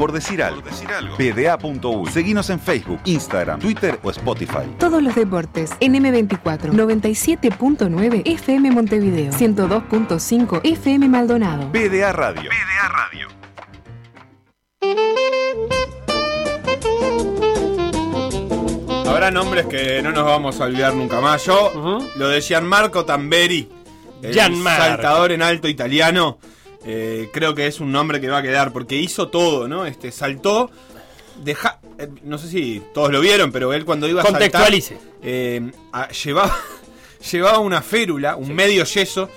por decir algo. PDA.U. Seguinos en Facebook, Instagram, Twitter o Spotify. Todos los deportes en M24 97.9 FM Montevideo 102.5 FM Maldonado. PDA Radio. PDA Radio. Habrá nombres que no nos vamos a olvidar nunca más. Yo, lo de Gianmarco Tamberi, el Gianmarco. saltador en alto italiano, eh, creo que es un nombre que va a quedar porque hizo todo, ¿no? Este saltó, deja, eh, no sé si todos lo vieron, pero él cuando iba a saltar, Contextualice. eh, a- llevaba, llevaba una férula, un medio yeso.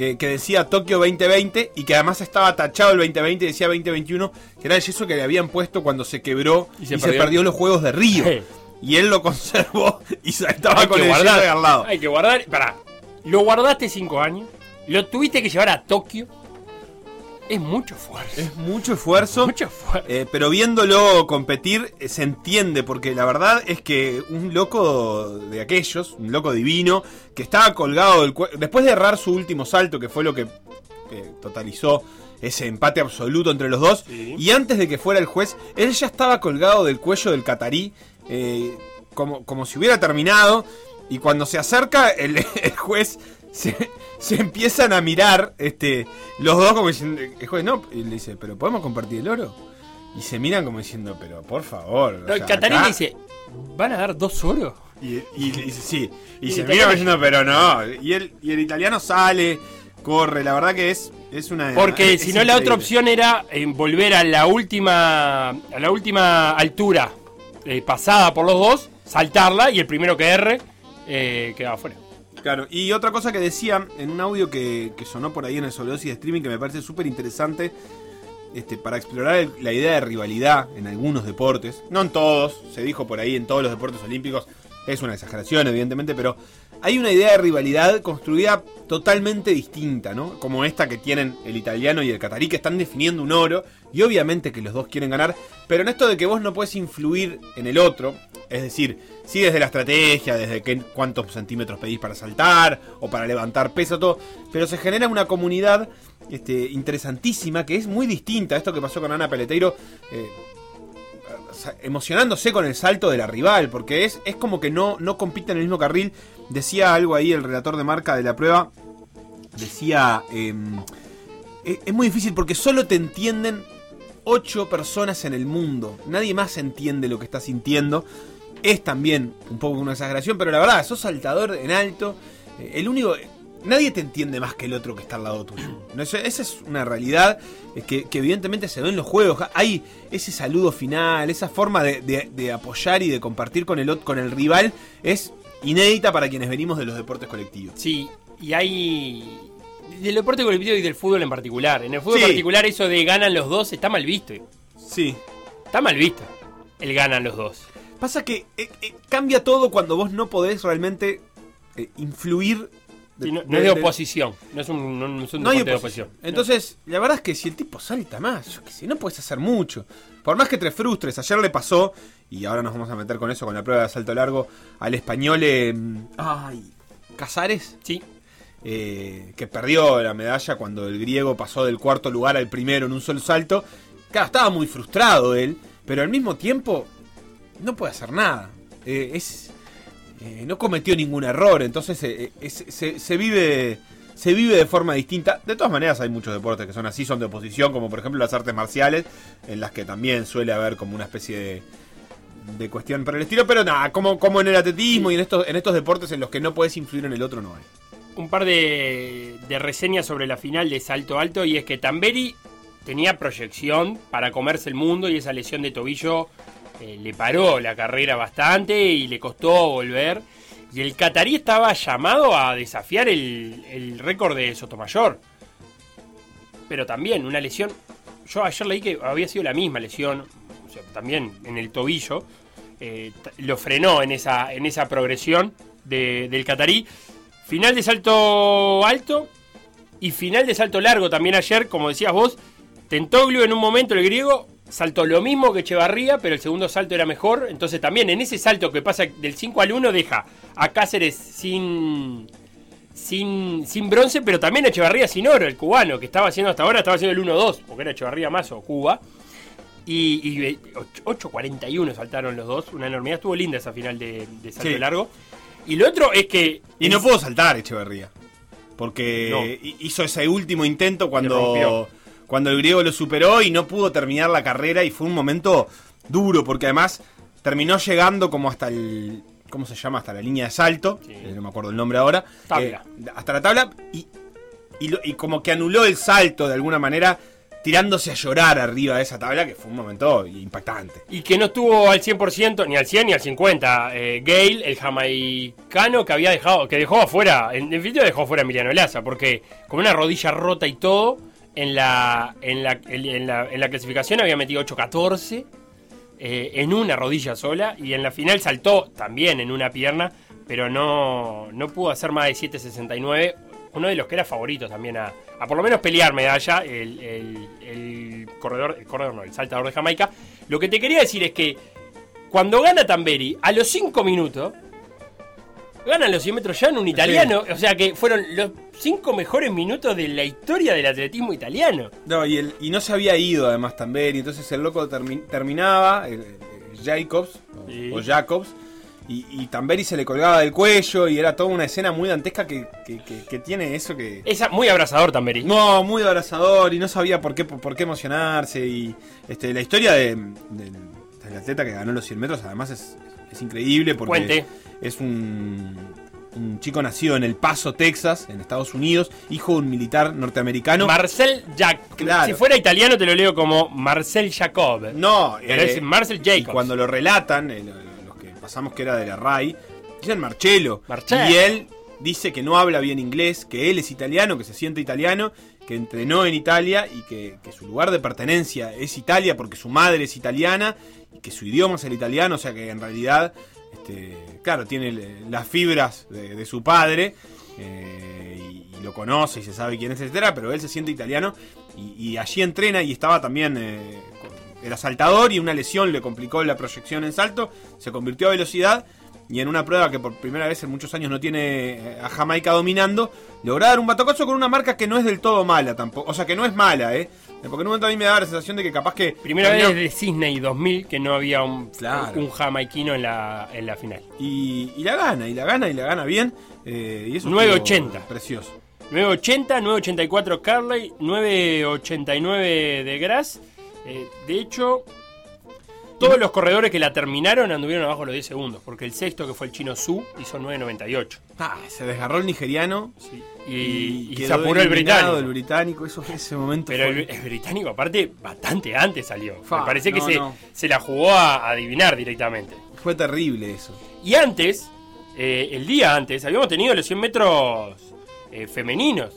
eh, que decía Tokio 2020 y que además estaba tachado el 2020 y decía 2021, que era el yeso que le habían puesto cuando se quebró y Y se, se perdió. los Juegos de Río. Y él lo conservó y saltaba Hay con el guardar. yeso de al lado. Hay que guardar. Pará. Lo guardaste cinco años. Lo tuviste que llevar a Tokio. Es mucho esfuerzo. Es mucho esfuerzo. Mucho esfuerzo. eh, pero viéndolo competir eh, se entiende, porque la verdad es que un loco de aquellos, un loco divino, que estaba colgado del cuello, después de errar su último salto, que fue lo que eh, totalizó ese empate absoluto entre los dos, Sí. y antes de que fuera el juez, él ya estaba colgado del cuello del catarí, eh, como, como si hubiera terminado, y cuando se acerca el, el juez... Se, se empiezan a mirar este, los dos como diciendo, el no, y le dice, pero ¿podemos compartir el oro? Y se miran como diciendo, pero por favor. No, sea, catarí acá- dice: ¿Van a dar dos oros? Y, y le dice, sí. Y, Y se el mira italiano- diciendo, pero no. Y el, y el italiano sale, corre, la verdad que es, es una. Porque si no, la otra opción era eh, volver a la última a la última altura eh, pasada por los dos, saltarla y el primero que erre eh, quedaba fuera. Claro, y otra cosa que decía en un audio que, sonó por ahí en el sobredosis de streaming que me parece súper interesante este, para explorar la idea de rivalidad en algunos deportes, no en todos, se dijo por ahí en todos los deportes olímpicos, es una exageración evidentemente, pero hay una idea de rivalidad construida totalmente distinta, ¿no? Como esta que tienen el italiano y el catarí que están definiendo un oro y obviamente que los dos quieren ganar, pero en esto de que vos no puedes influir en el otro, es decir, sí desde la estrategia, desde qué, cuántos centímetros pedís para saltar o para levantar peso, todo, pero se genera una comunidad este, interesantísima que es muy distinta a esto que pasó con Ana Peleteiro. eh, emocionándose con el salto de la rival, porque es, es como que no, no compite en el mismo carril. Decía algo ahí el relator de marca de la prueba, decía, em, es, es muy difícil porque solo te entienden ocho personas en el mundo, nadie más entiende lo que estás sintiendo. Es también un poco una exageración, pero la verdad, sos saltador en alto, eh, el único... Nadie te entiende más que el otro que está al lado tuyo. No, esa es una realidad eh, que, que evidentemente se ve en los juegos. Hay ese saludo final, esa forma de, de- de apoyar y de compartir con el, con el rival es inédita para quienes venimos de los deportes colectivos. Sí, y hay del deporte colectivo y del fútbol en particular. En el fútbol Sí. particular eso de ganan los dos está mal visto. Sí. Está mal visto. El ganan los dos. Pasa que eh, eh, cambia todo cuando vos no podés realmente eh, influir. Sí, no, no es de oposición. No es un, no, es un No hay deporte de oposición. oposición. Entonces, la verdad es que si el tipo salta más, yo qué sé, no puedes hacer mucho. Por más que te frustres, ayer le pasó, y ahora nos vamos a meter con eso, con la prueba de salto largo, al español. eh, ay, Casares. Sí. eh, que perdió la medalla cuando el griego pasó del cuarto lugar al primero en un solo salto. Claro, estaba muy frustrado él, pero al mismo tiempo no puede hacer nada. Eh, es, eh, no cometió ningún error, entonces eh, es- se, se vive se vive de forma distinta. De todas maneras hay muchos deportes que son así, son de oposición, como por ejemplo las artes marciales, en las que también suele haber como una especie de, de cuestión por el estilo, pero nada, como, como en el atletismo y en estos, en estos deportes en los que no puedes influir en el otro, no hay. un par de, de reseñas sobre la final de salto alto y es que Tamberi tenía proyección para comerse el mundo y esa lesión de tobillo eh, le paró la carrera bastante y le costó volver. Y el catarí estaba llamado a desafiar el, el récord de Sotomayor. Pero también una lesión. Yo ayer leí que había sido la misma lesión, también en el tobillo. eh, lo frenó en esa, en esa progresión de- del catarí. Final de salto alto y final de salto largo también ayer, como decías vos. Tentoglio en un momento, el griego, saltó lo mismo que Echevarría, pero el segundo salto era mejor. Entonces también en ese salto que pasa del 5 al 1 deja a Cáceres sin, sin, sin bronce, pero también a Echevarría sin oro, el cubano, que estaba haciendo hasta ahora, estaba haciendo el 1-2, porque era Echevarría más o Cuba. Y, y eh, ocho- 8.41 saltaron los dos. Una enormidad. Estuvo linda esa final de, de salto Sí. largo. Y lo otro es que. Y no pudo saltar Echeverría. Porque No. hizo ese último intento rompió. cuando, cuando el griego lo superó y no pudo terminar la carrera. Y fue un momento duro, porque además terminó llegando como hasta el. ¿Cómo se llama? Hasta la línea de salto. Sí. eh, no me acuerdo el nombre ahora. Tabla. Eh, hasta la tabla. Y, y, lo- y como que anuló el salto de alguna manera, tirándose a llorar arriba de esa tabla, que fue un momento impactante. Y que no estuvo al 100%, ni al 100 ni al 50. Eh, Gale, el jamaicano que había dejado, que dejó afuera, en definitiva dejó afuera a Emiliano Laza, porque con una rodilla rota y todo, en la, en la, en la, en la clasificación había metido 8-14 eh, en una rodilla sola y en la final saltó también en una pierna, pero no, no pudo hacer más de 7.69. Uno de los que era favorito también a, a por lo menos pelear medalla, el, el- el corredor, el corredor no, el saltador de Jamaica. Lo que te quería decir es que cuando gana Tamberi, a los 5 minutos, gana los 100 metros ya en un italiano. O sea que fueron los 5 mejores minutos de la historia del atletismo italiano. No, y, el- y no se había ido además Tamberi, entonces el loco termi- terminaba, el- el Jacobs, o- Sí. o Jacobs, y, y Tamberi se le colgaba del cuello y era toda una escena muy dantesca que, que- que- que tiene eso que... Es muy abrazador Tamberi. No, muy abrazador y no sabía por qué, por, qué emocionarse y este, la historia de- del, del atleta que ganó los 100 metros además es, es increíble porque Puente. Es un, un chico nacido en El Paso, Texas, en Estados Unidos, hijo de un militar norteamericano. Marcel Jac Claro. Si fuera italiano te lo leo como Marcel Jacob. No, Pero eh, es Marcel y Jacobs. cuando lo relatan, eh, lo- los que pasamos que era de la RAI, dicen Marcello. Marcello. Y él dice que no habla bien inglés, que él es italiano, que se siente italiano, que entrenó en Italia y que, que su lugar de pertenencia es Italia porque su madre es italiana y que su idioma es el italiano, o sea que en realidad, este, claro, tiene las fibras de, su padre. eh, y, lo conoce y se sabe quién es, etcétera, pero él se siente italiano y, allí entrena y estaba también eh, era saltador y una lesión le complicó la proyección en salto, se convirtió a velocidad y en una prueba que por primera vez en muchos años no tiene eh, a Jamaica dominando, logró dar un batacoso con una marca que no es del todo mala tampoco, o sea que no es mala, eh, porque en un momento a mí me daba la sensación de que capaz que Primera vez desde Sydney 2000 que no había un, Claro. un jamaiquino en la, en la final. y, y la gana, y la gana, y la gana bien, eh, y eso 9.80. estuvo precioso. 980, 984 Carley, 989 de Grass. Eh, de hecho, todos los corredores que la terminaron anduvieron abajo de los 10 segundos, porque el sexto, que fue el chino Su, hizo 998. Ah, se desgarró el nigeriano Sí. Y, y se apuró el británico. el británico, eso ese momento Pero fue- el, el británico, aparte, bastante antes salió. Fa, Me parece que no, se, no. se la jugó a adivinar directamente. fue terrible eso. Y antes, eh, el día antes, habíamos tenido los 100 metros eh, femeninos.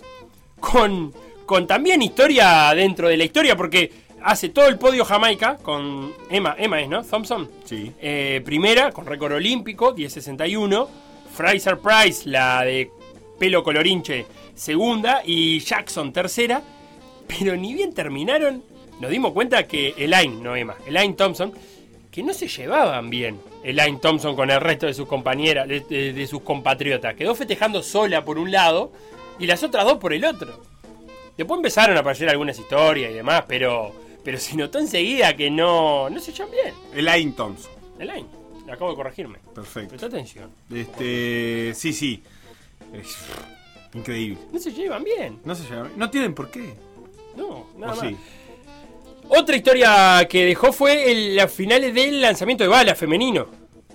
Con, con también historia dentro de la historia, porque hace todo el podio Jamaica con Emma, Emma es, ¿no? Thompson. Sí. Eh, primera, con récord olímpico, 10.61. Fraser Price, la de pelo colorinche, segunda. Y Jackson, tercera. Pero ni bien terminaron, nos dimos cuenta que Elaine, no Emma, Elaine Thompson, que no se llevaban bien Elaine Thompson con el resto de sus compañeras, de, de- de sus compatriotas. Quedó festejando sola por un lado y las otras dos por el otro. Después empezaron a aparecer algunas historias y demás, pero, pero se notó enseguida que no, no se llevan bien. Elaine Thompson. Elaine, acabo de corregirme. Perfecto. Presta atención. Este, sí, sí. Es increíble. No se llevan bien. No se llama. No tienen por qué. No, nada ¿O más. sí? Otra historia que dejó fue el- las finales del lanzamiento de bala femenino.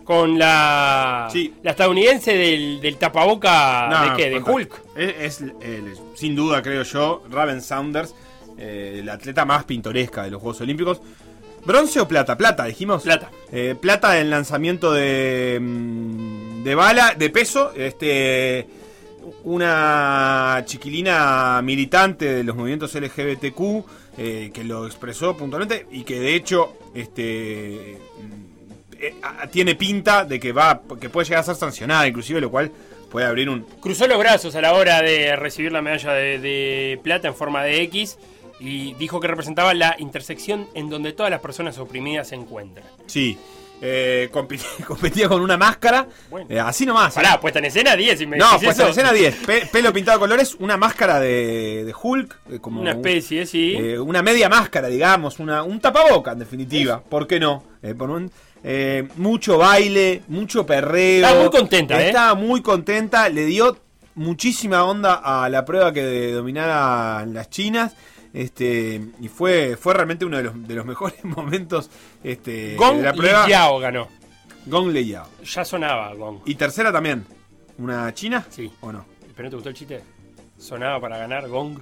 Con la, Sí. la estadounidense del, del tapaboca No, de qué, de. Hulk. Es, es, el- sin duda, creo yo, Raven Saunders, eh, la atleta más pintoresca de los Juegos Olímpicos. ¿Bronce o plata? Plata, dijimos. Plata. Eh, plata en lanzamiento de, mm, de bala, de peso. Este, una chiquilina militante de los movimientos LGBTQ eh, que lo expresó puntualmente y que de hecho este, mm, eh, tiene pinta de que va que puede llegar a ser sancionada, inclusive, lo cual puede abrir un Cruzó los brazos a la hora de recibir la medalla de, de plata en forma de X. y dijo que representaba la intersección en donde todas las personas oprimidas se encuentran. Sí. Eh, competía, competía con una máscara. Bueno. eh, así nomás. ¿eh? Pará, puesta en escena 10 y me No, puesta en escena 10. Pe- pelo pintado de colores, una máscara de, de Hulk. eh, como Una especie, sí. eh, una media máscara, digamos. Una, un tapaboca, en definitiva. ¿Por qué no? Eh, por un- eh, mucho baile, mucho perreo. Estaba muy contenta, ¿eh? Estaba muy contenta. Le dio muchísima onda a la prueba que dominaran las chinas. Este, y fue, fue realmente uno de los, de los mejores momentos este, Gong de la prueba. Liao ganó. Gong Leyao. Ya sonaba Gong. Y tercera también. ¿Una china? Sí. ¿O no? ¿Pero no te gustó el chiste? Sonaba para ganar Gong.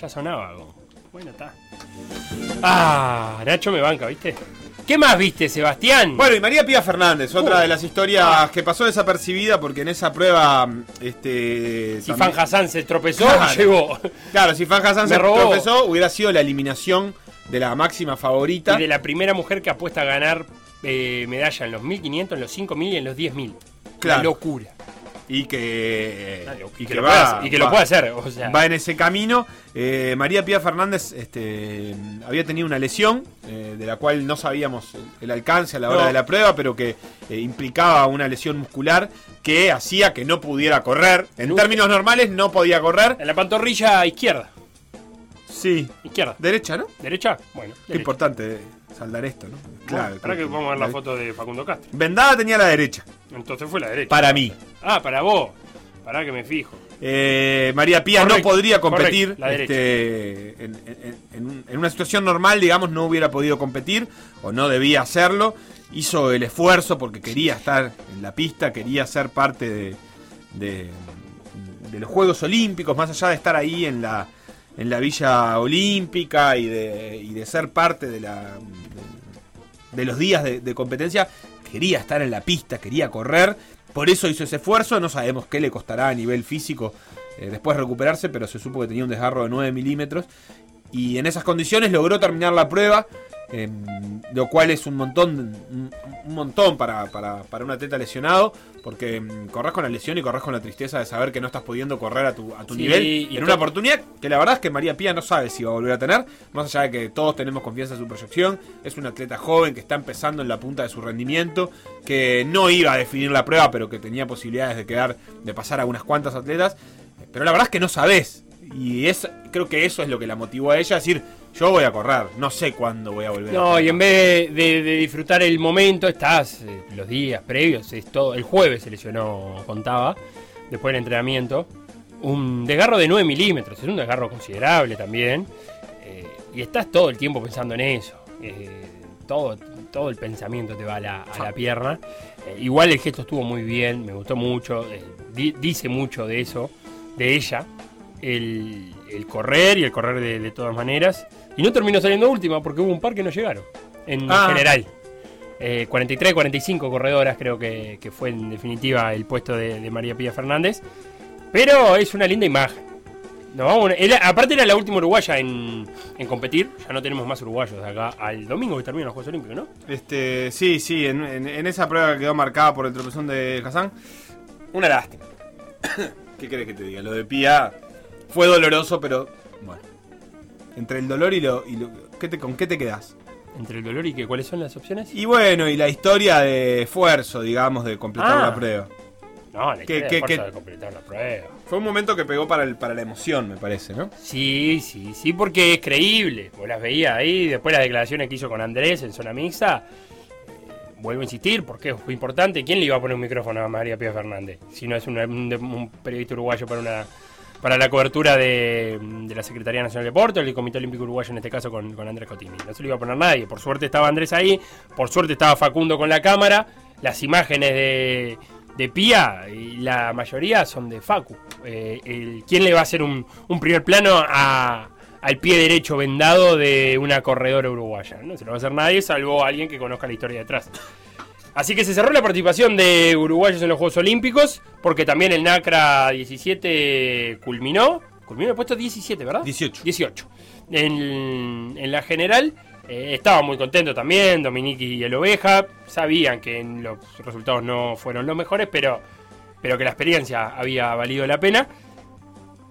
Ya sonaba Gong. Bueno, está. Ah, Nacho me banca, ¿viste? ¿Qué más viste, Sebastián? Bueno, y María Pía Fernández, otra Uh. de las historias que pasó desapercibida porque en esa prueba. Este, si también- Fan Hassan se tropezó, Claro. llegó. Claro, si Fan Hassan Me se robó. tropezó, hubiera sido la eliminación de la máxima favorita. Y de la primera mujer que apuesta a ganar eh, medalla en los 1500, en los 5000 y en los 10000. Claro. La locura. Y que. Y que, lo, puede hacer, y que lo va- puede hacer. O sea, va en ese camino. Eh, María Pía Fernández este, había tenido una lesión eh, de la cual no sabíamos el, alcance a la hora No. de la prueba, pero que eh, implicaba una lesión muscular que hacía que no pudiera correr. En términos normales, no podía correr. en la pantorrilla izquierda. Sí. Izquierda. Derecha, ¿no? ¿Derecha? Bueno. Qué derecha. importante saldar esto, ¿no? Claro, para que vamos a ver la foto de Facundo Castro. Vendada tenía la derecha, Entonces fue la derecha. para mí. Ah, para vos. Para que me fijo. Eh, María Pía Correcto, no podría competir correcto, la este, en, en una situación normal, digamos, no hubiera podido competir o no debía hacerlo. Hizo el esfuerzo porque quería estar en la pista, quería ser parte de, de- de los Juegos Olímpicos, más allá de estar ahí en la, en la Villa Olímpica y de, y de ser parte de, la, de los días de, competencia, quería estar en la pista, quería correr, por eso hizo ese esfuerzo, no sabemos qué le costará a nivel físico eh, después recuperarse, pero se supo que tenía un desgarro de 9 milímetros y en esas condiciones logró terminar la prueba, eh, lo cual es un montón, un, un montón para, para, para un atleta lesionado, porque mm, corres con la lesión y corres con la tristeza de saber que no estás pudiendo correr a tu, a tu Sí, nivel y en una oportunidad que la verdad es que María Pía no sabe si va a volver a tener, más allá de que todos tenemos confianza en su proyección, es un atleta joven que está empezando en la punta de su rendimiento, que no iba a definir la prueba, pero que tenía posibilidades de quedar, de pasar a unas cuantas atletas, pero la verdad es que no sabes. Y es, creo que eso es lo que la motivó a ella a decir, yo voy a correr, no sé cuándo voy a volver. No, correr". y en vez de, de- de disfrutar el momento, estás eh, los días previos, es todo. El jueves se lesionó, contaba, después del entrenamiento. Un desgarro de 9 milímetros, es un desgarro considerable también. eh, y estás todo el tiempo pensando en eso. eh, todo, todo el pensamiento te va a la, a la pierna. Igual el gesto estuvo muy bien, me gustó mucho. di- dice mucho de eso, de ella. El, el correr y el correr de, de todas maneras. Y no terminó saliendo última porque hubo un par que no llegaron. En Ah. general. Eh, 43, 45 corredoras creo que, que fue en definitiva el puesto de, de María Pía Fernández. Pero es una linda imagen. Vamos- era- aparte era la última uruguaya en, en competir. Ya no tenemos más uruguayos de acá al domingo que terminan los Juegos Olímpicos, ¿no? Este, sí, sí, en, en- en esa prueba que quedó marcada por el tropezón de Hassan, una lástima. ¿Qué querés que te diga? Lo de Pía fue doloroso, pero bueno. Entre el dolor y lo. Y lo ¿qué te, ¿Con qué te quedás? Entre el dolor y que cuáles son las opciones. Y bueno, y la historia de esfuerzo, digamos, de completar Ah. la prueba. No, la ¿Qué- historia qué- de qué- de completar la prueba. Fue un momento que pegó para, el, para la emoción, me parece, ¿no? Sí, sí, sí, porque es creíble. Vos las veías ahí, después las declaraciones que hizo con Andrés en zona mixta. eh, vuelvo a insistir, porque fue importante. ¿Quién le iba a poner un micrófono a María Pía Fernández? Si no es un, un- un periodista uruguayo para una para la cobertura de, de la Secretaría Nacional de Deportes, el Comité Olímpico Uruguayo en este caso con, Andrés Cotini. No se lo iba a poner nadie. Por suerte estaba Andrés ahí, por suerte estaba Facundo con la cámara. Las imágenes de, de Pía, y la mayoría son de Facu. Eh, ¿Quién le va a hacer un, un primer plano a, al pie derecho vendado de una corredora uruguaya? No se lo va a hacer nadie, salvo alguien que conozca la historia detrás. Así que se cerró la participación de uruguayos en los Juegos Olímpicos, porque también el NACRA 17 culminó. Culminó el puesto 17, ¿verdad? 18. 18. En, en la general eh, estaba muy contento también, Dominique y el Oveja. Sabían que los resultados no fueron los mejores, pero, pero que la experiencia había valido la pena.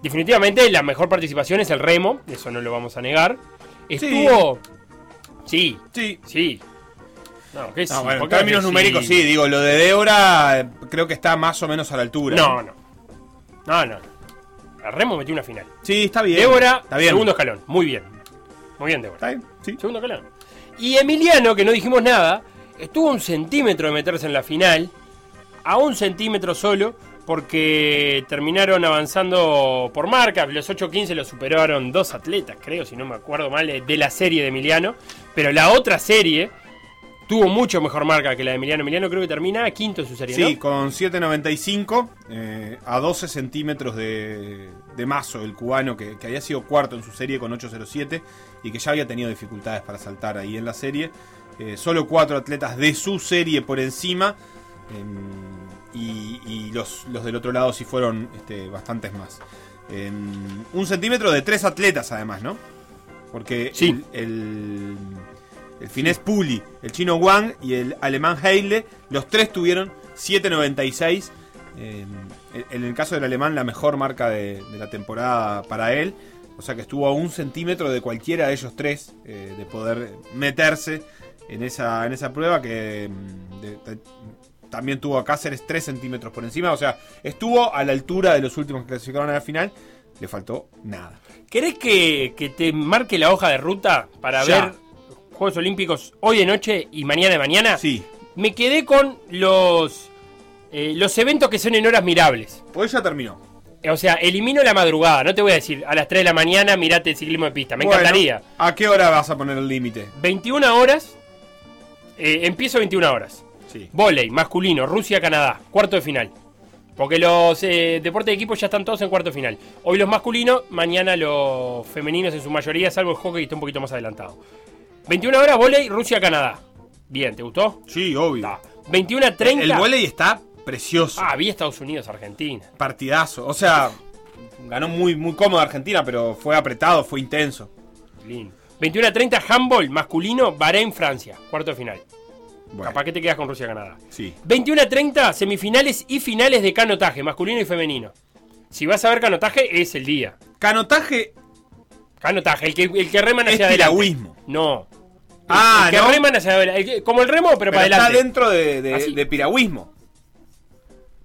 definitivamente la mejor participación es el remo, eso no lo vamos a negar. Estuvo. Sí, Sí. sí. No, ¿qué sí? No, bueno, en ¿Por qué términos numéricos sí, digo, lo de Débora eh, creo que está más o menos a la altura. No, no. No, no. Remo metió una final. Sí, está bien. Débora, está bien. segundo escalón. Muy bien. Muy bien, Débora. Está bien, sí. Segundo escalón. Y Emiliano, que no dijimos nada, estuvo un centímetro de meterse en la final. A un centímetro solo. Porque terminaron avanzando por marca. Los 8.15 lo superaron dos atletas, creo, si no me acuerdo mal, eh, de la serie de Emiliano. Pero la otra serie tuvo mucho mejor marca que la de Emiliano. Emiliano creo que termina quinto en su serie, Sí, ¿no? con 7.95 eh, a 12 centímetros de, de Mazo, el cubano que, que había sido cuarto en su serie con 8.07 y que ya había tenido dificultades para saltar ahí en la serie. Eh, solo cuatro atletas de su serie por encima em, y, y los, los del otro lado sí fueron este, bastantes más. Em, un centímetro de tres atletas además, ¿no? Porque Sí. el, el, el finés Puli, el chino Wang y el alemán Heile, los tres tuvieron 7.96. eh, en el caso del alemán, la mejor marca de, de la temporada para él. O sea que estuvo a un centímetro de cualquiera de ellos tres eh, de poder meterse en esa, en esa prueba que mm, de- de- también tuvo a Cáceres 3 centímetros por encima. O sea, estuvo a la altura de los últimos que clasificaron a la final. Le faltó nada. ¿Querés que, que te marque la hoja de ruta para Ya. ver Juegos Olímpicos hoy de noche y mañana de mañana? Sí, Me quedé con los, eh, los eventos que son en horas mirables. pues ya terminó. O sea, elimino la madrugada. No te voy a decir a las 3 de la mañana mirate el ciclismo de pista. Me Bueno, encantaría. ¿A qué hora vas a poner el límite? 21 horas. eh, empiezo 21 horas. Sí. Voley, masculino, Rusia-Canadá, cuarto de final. Porque los eh, deportes de equipo ya están todos en cuarto de final. Hoy los masculinos, mañana los femeninos en su mayoría, salvo el hockey, está un poquito más adelantado. 21 horas, voley, Rusia-Canadá. Bien, ¿te gustó? Sí, obvio. Está. 21 a 30. El volei está precioso. Ah, vi Estados Unidos, Argentina. Partidazo. O sea, ganó muy, muy cómodo Argentina, pero fue apretado, fue intenso. Lindo. 21 a 30, handball, masculino, Bahrein, Francia, cuarto de final. Bueno, Capaz que te quedas con Rusia-Canadá. sí. 21 a 30, semifinales y finales de canotaje, masculino y femenino. Si vas a ver canotaje, es el día. Canotaje Canotaje, el que, el que reman es hacia adelante. piragüismo. No. Ah, que ¿no? reman hacia el Como el remo, pero, Pero para está adelante. dentro de, de- Así. de piragüismo.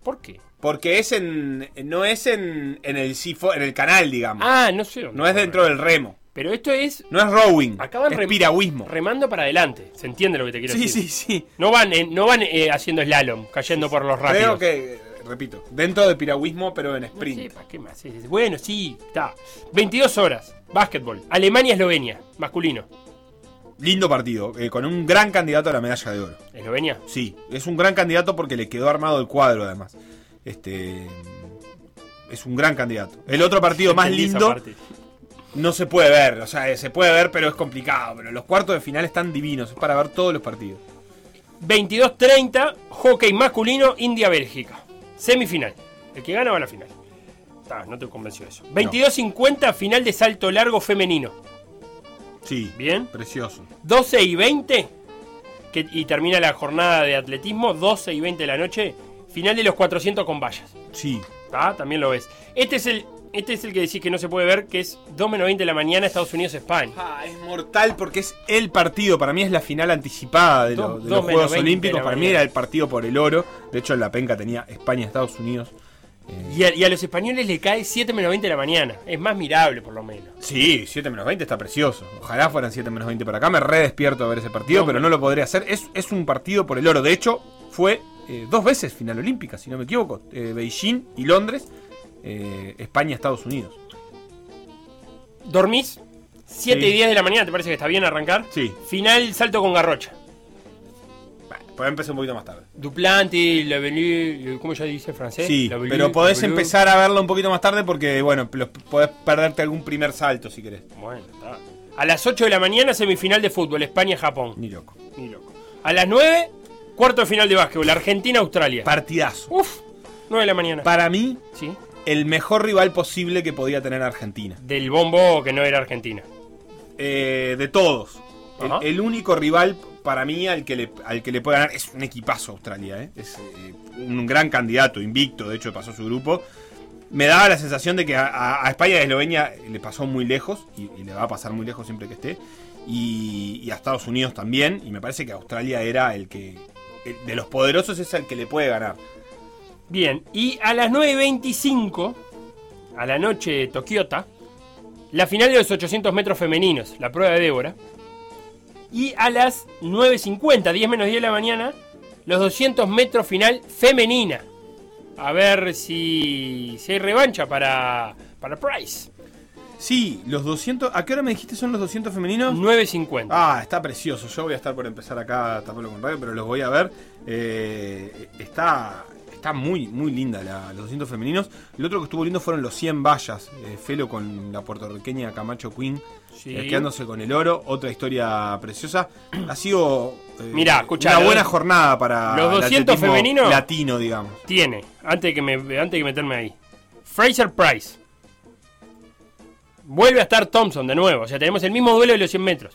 ¿Por qué? Porque es en. No es en, en el sifo, en el canal, digamos. Ah, no sé dónde. no es dentro del remo. Pero esto es No es rowing. Acaban es rem- piragüismo. remando para adelante. ¿Se entiende lo que te quiero Sí, decir? sí, sí. No van, eh, no van eh, haciendo slalom, cayendo por los rápidos. Creo que, repito, dentro de piragüismo, pero en sprint. sé, ¿para qué más? Bueno, sí, está. 22 horas. Básquetbol. Alemania-Eslovenia. Masculino. Lindo partido, eh, con un gran candidato a la medalla de oro. Eslovenia. Sí, es un gran candidato porque le quedó armado el cuadro además. Este es un gran candidato. El otro partido más lindo no se puede ver, o sea, eh, se puede ver pero es complicado, pero los cuartos de final están divinos, es para ver todos los partidos. 22-30, hockey masculino, India-Bélgica. Semifinal. El que gana va a la final. Ah, no te convenció eso. 22-50, final de salto largo femenino. Sí, Bien. precioso. 12 y 20, que, y termina la jornada de atletismo, 12 y 20 de la noche, final de los 400 con vallas. Sí, Ah, También lo ves. Este es el este es el que decís que no se puede ver, que es 2 menos 20 de la mañana, Estados Unidos-España. Ah, es mortal porque es el partido. Para mí es la final anticipada de, lo- los Juegos 20 de Olímpicos. Para mí era el partido por el oro. De hecho, en la penca tenía España-Estados Unidos. Y a, y a los españoles le cae 7 menos 20 de la mañana. Es más mirable, por lo menos. Sí, 7 menos 20 está precioso. Ojalá fueran 7 menos 20 para acá. Me re despierto a ver ese partido, No, pero no lo podré hacer. Es, es un partido por el oro. De hecho, fue eh, dos veces final olímpica, si no me equivoco. Eh, Beijing y Londres. eh, España-Estados Unidos. ¿Dormís? 7 Sí. y 10 de la mañana, ¿te parece que está bien arrancar? Sí. Final, salto con garrocha. Puede empezar un poquito más tarde. Duplanti, Lavelu, ¿cómo ya dice el francés? Sí, pero podés empezar a verlo un poquito más tarde porque, bueno, los- podés perderte algún primer salto si querés. Bueno, está. A las 8 de la mañana, semifinal de fútbol, España-Japón. Ni loco. Ni loco. A las 9, cuarto de final de básquetbol, Argentina-Australia. Partidazo. Uf, 9 de la mañana. Para mí, sí. el mejor rival posible que podía tener Argentina. Del bombo que no era Argentina. Eh, de todos. El único rival para mí al que le, al que le puede ganar es un equipazo Australia. ¿eh? Es eh, un gran candidato, invicto, de hecho pasó su grupo. Me daba la sensación de que a, España y a Eslovenia le pasó muy lejos, y, le va a pasar muy lejos siempre que esté, y, a Estados Unidos también, y me parece que Australia era el que, de los poderosos es el que le puede ganar. Bien, y a las 9.25, a la noche de Tokiota, la final de los 800 metros femeninos, la prueba de Débora. Y a las 9.50, 10 menos 10 de la mañana, los 200 metros final femenina. A ver si, si hay revancha para, para Price. Sí, los 200, ¿a qué hora me dijiste son los 200 femeninos? 9.50. Ah, está precioso. Yo voy a estar por empezar acá a taparlo con radio, pero los voy a ver. Eh, está está muy, muy linda la, los 200 femeninos. El otro que estuvo lindo fueron los 100 vallas. eh, Felo con la puertorriqueña Camacho Queen. Sí. eh, quedándose con el oro. Otra historia preciosa. Ha sido eh, Mirá, escuchá, una los- buena jornada para los el 200 atletismo femeninos- latino, digamos. Tiene, antes de, que me, antes que meterme ahí. Fraser Price. Vuelve a estar Thompson de nuevo. O sea, tenemos el mismo duelo de los 100 metros.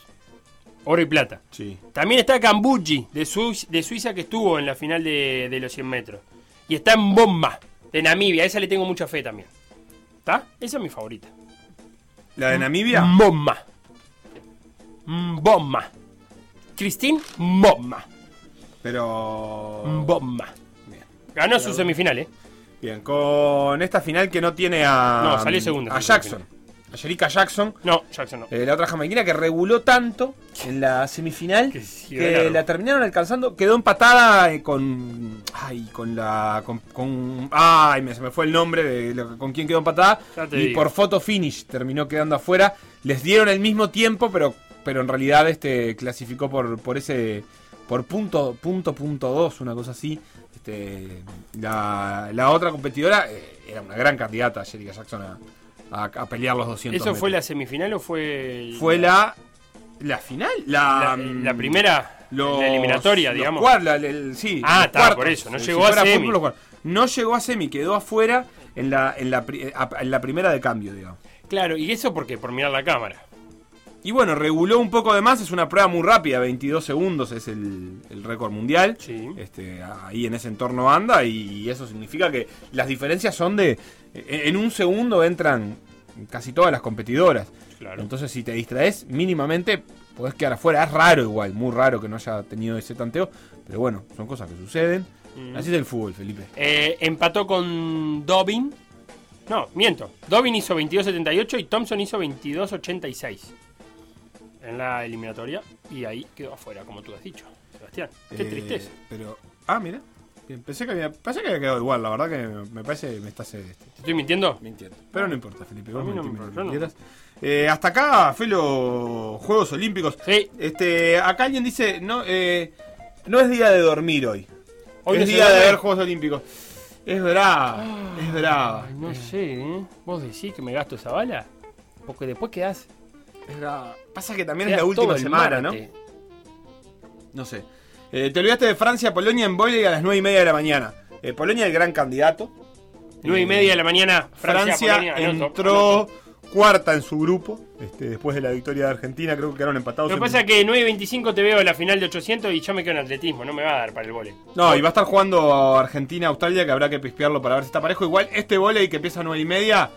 Oro y plata. Sí. También está Cambucci de, Suiz- de Suiza que estuvo en la final de, de los 100 metros. Y está en Bomba de Namibia. A esa le tengo mucha fe también. ¿Está? Esa es mi favorita. La de Namibia. Bomba. Bomba. Christine Bomba. Pero. Bomba. Bien. Ganó su semifinal, ¿eh? Bien, con esta final que no tiene a. No, salió segunda, A Jackson. Sherika Jackson. No, Jackson no. eh, la otra jamaiquina que reguló tanto en la semifinal Que la terminaron alcanzando. Quedó empatada eh, con. Ay, con la. Con, con- ay, me, se me fue el nombre de lo- con quién quedó empatada. Y digo. por photo finish terminó quedando afuera. Les dieron el mismo tiempo, pero, pero en realidad este clasificó por, por ese. Por punto, punto, punto dos, una cosa así. Este, la, la otra competidora eh, era una gran candidata, Jerica Jackson, a, a- a pelear los 200 ¿Eso fue la semifinal o fue.? el- Fue la. ¿La final? La, la, la primera. los- la eliminatoria, los digamos. cuar- la- el- sí, Ah, está, por eso, no Si llegó a semi. fútbol. No llegó a semi, quedó afuera en la, en la, en la primera de cambio, digamos. Claro, ¿y eso por qué? Por mirar la cámara. Y bueno, reguló un poco de más, es una prueba muy rápida, 22 segundos es el, el récord mundial. Sí. Este, ahí en ese entorno anda y eso significa que las diferencias son de... En un segundo entran casi todas las competidoras. Claro. Entonces si te distraes mínimamente podés quedar afuera. Es raro igual, muy raro que no haya tenido ese tanteo. Pero bueno, son cosas que suceden. Mm. Así es el fútbol, Felipe. Eh, empató con Dobbin. No, miento. Dobbin hizo 22.78 y Thompson hizo 22.86 en la eliminatoria. Y ahí quedó afuera, como tú has dicho, Sebastián. Qué Eh, tristeza. Pero... Ah, mira. Bien, Pensé que, había, pensé que había quedado igual, la verdad que me, parece que me estás... este, ¿Te estoy mintiendo? mintiendo. Pero no importa, Felipe. Vos no me no. Eh, hasta acá, Felo, Juegos Olímpicos. Sí. Este, acá alguien dice, no, eh, no es día de dormir hoy. Hoy es no día de ver Juegos Olímpicos. Es brava, es brava. No sé, ¿eh? ¿Vos decís que me gasto esa bala? Porque después quedás. Es brava. Pasa que también es la última semana, ¿no? No sé. Eh, te olvidaste de Francia, Polonia en volei a las 9 y media de la mañana. Eh, Polonia el gran candidato. Nueve y media de la mañana, Francia, Francia, Polonia, anoto, entró cuarta en su grupo. Este, después de la victoria de Argentina, creo que quedaron empatados. Lo que pasa es que 9.25 te veo en la final de 800 y yo me quedo en atletismo, no me va a dar para el vole. No, y va a estar jugando Argentina-Australia, que habrá que pispearlo para ver si está parejo. Igual este volei que empieza a 9 y media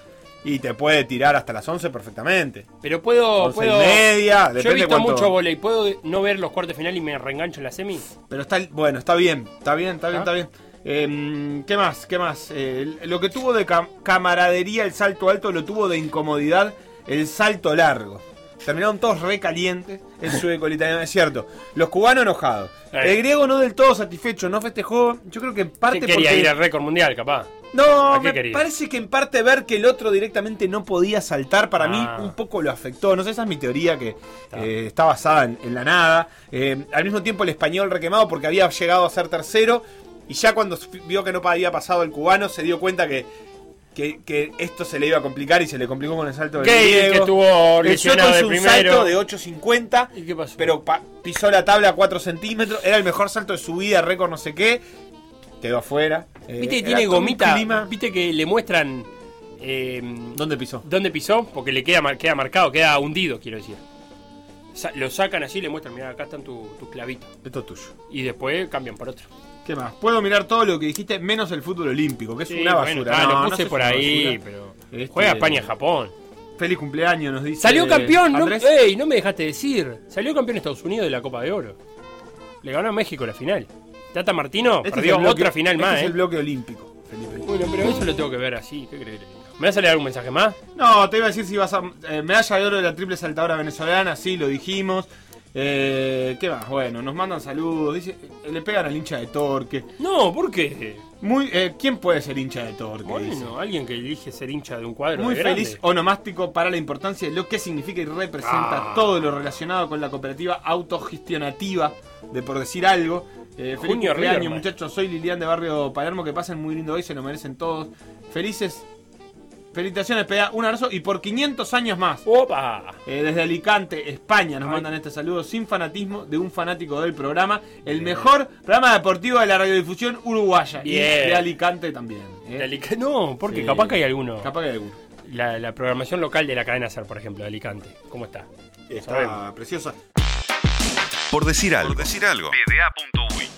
y te puede tirar hasta las 11 perfectamente. Pero puedo. 11 puedo y media, yo he visto cuánto- mucho volei. ¿Puedo no ver los cuartos de final y me reengancho en la semi? Pero está, bueno, está bien, está bien, está bien, ¿Ah? está bien. Eh, ¿Qué más? ¿Qué más? Eh, lo que tuvo de cam- camaradería el salto alto, lo tuvo de incomodidad el salto largo. Terminaron todos recalientes, el sueco, el italiano, es cierto. Los cubanos enojados. Eh. El griego no del todo satisfecho, no festejó. Yo creo que en parte ¿Qué quería porque... ir al récord mundial, capaz? No, ¿A qué me quería? parece que en parte ver que el otro directamente no podía saltar, para Ah. mí un poco lo afectó. No sé, esa es mi teoría que eh, está basada en, en la nada. Eh, al mismo tiempo el español requemado porque había llegado a ser tercero y ya cuando vio que no había pasado el cubano se dio cuenta que, que, que esto se le iba a complicar y se le complicó con el salto del griego. que estuvo el lesionado de hizo un primero. salto de 8.50 ¿Y qué pasó? pero pa- pisó la tabla a 4 centímetros. Era el mejor salto de su vida, récord no sé qué. Quedó afuera. Eh, ¿Viste que tiene gomita? clima- ¿Viste que le muestran eh, ¿Dónde pisó? dónde pisó? Porque le queda, queda marcado, queda hundido, quiero decir. Sa- lo sacan así y le muestran, mira, acá están tus tu clavitos. Esto es tuyo. Y después cambian por otro. ¿Qué más? Puedo mirar todo lo que dijiste, menos el fútbol olímpico, que es Sí, una bueno, basura. está, No, lo no puse sé por ahí, basura. pero. Este- Juega España-Japón. Feliz cumpleaños, nos dice. Salió campeón, no, ey, no me dejaste decir. Salió campeón Estados Unidos de la Copa de Oro. Le ganó a México la final. Tata Martino Este es perdió el bloque- otra final este más, es ¿eh? el bloque olímpico, Felipe. Bueno, pero eso lo tengo que ver así. ¿Qué crees? ¿Me vas a leer algún mensaje más? No, te iba a decir si vas a. eh, medalla de oro de la triple saltadora venezolana, sí, lo dijimos. Eh, ¿Qué más? Bueno, nos mandan saludos. Dice, eh, le pegan al hincha de Torque. No, ¿por qué? Muy, eh, ¿Quién puede ser hincha de Torque? Dice. Bueno, alguien que elige ser hincha de un cuadro Muy de feliz onomástico para la importancia de lo que significa y representa Ah. todo lo relacionado con la cooperativa autogestionativa, de por decir algo. Eh, feliz Junio cumpleaños, Riverman. muchachos. Soy Lilian de Barrio Palermo. Que pasen muy lindo hoy, se lo merecen todos. Felices. Felicitaciones, PA. Un abrazo y por 500 años más. ¡Opa! Eh, desde Alicante, España, nos Ay. mandan este saludo sin fanatismo de un fanático del programa. El mejor programa deportivo de la radiodifusión uruguaya. Y de Alicante también. eh. De No, porque Sí. capaz que hay alguno. Capaz que hay alguno. La, la programación local de la cadena SER, por ejemplo, de Alicante. ¿Cómo está? Está Sabemos. preciosa. Por decir algo. Por decir algo. PDA.uy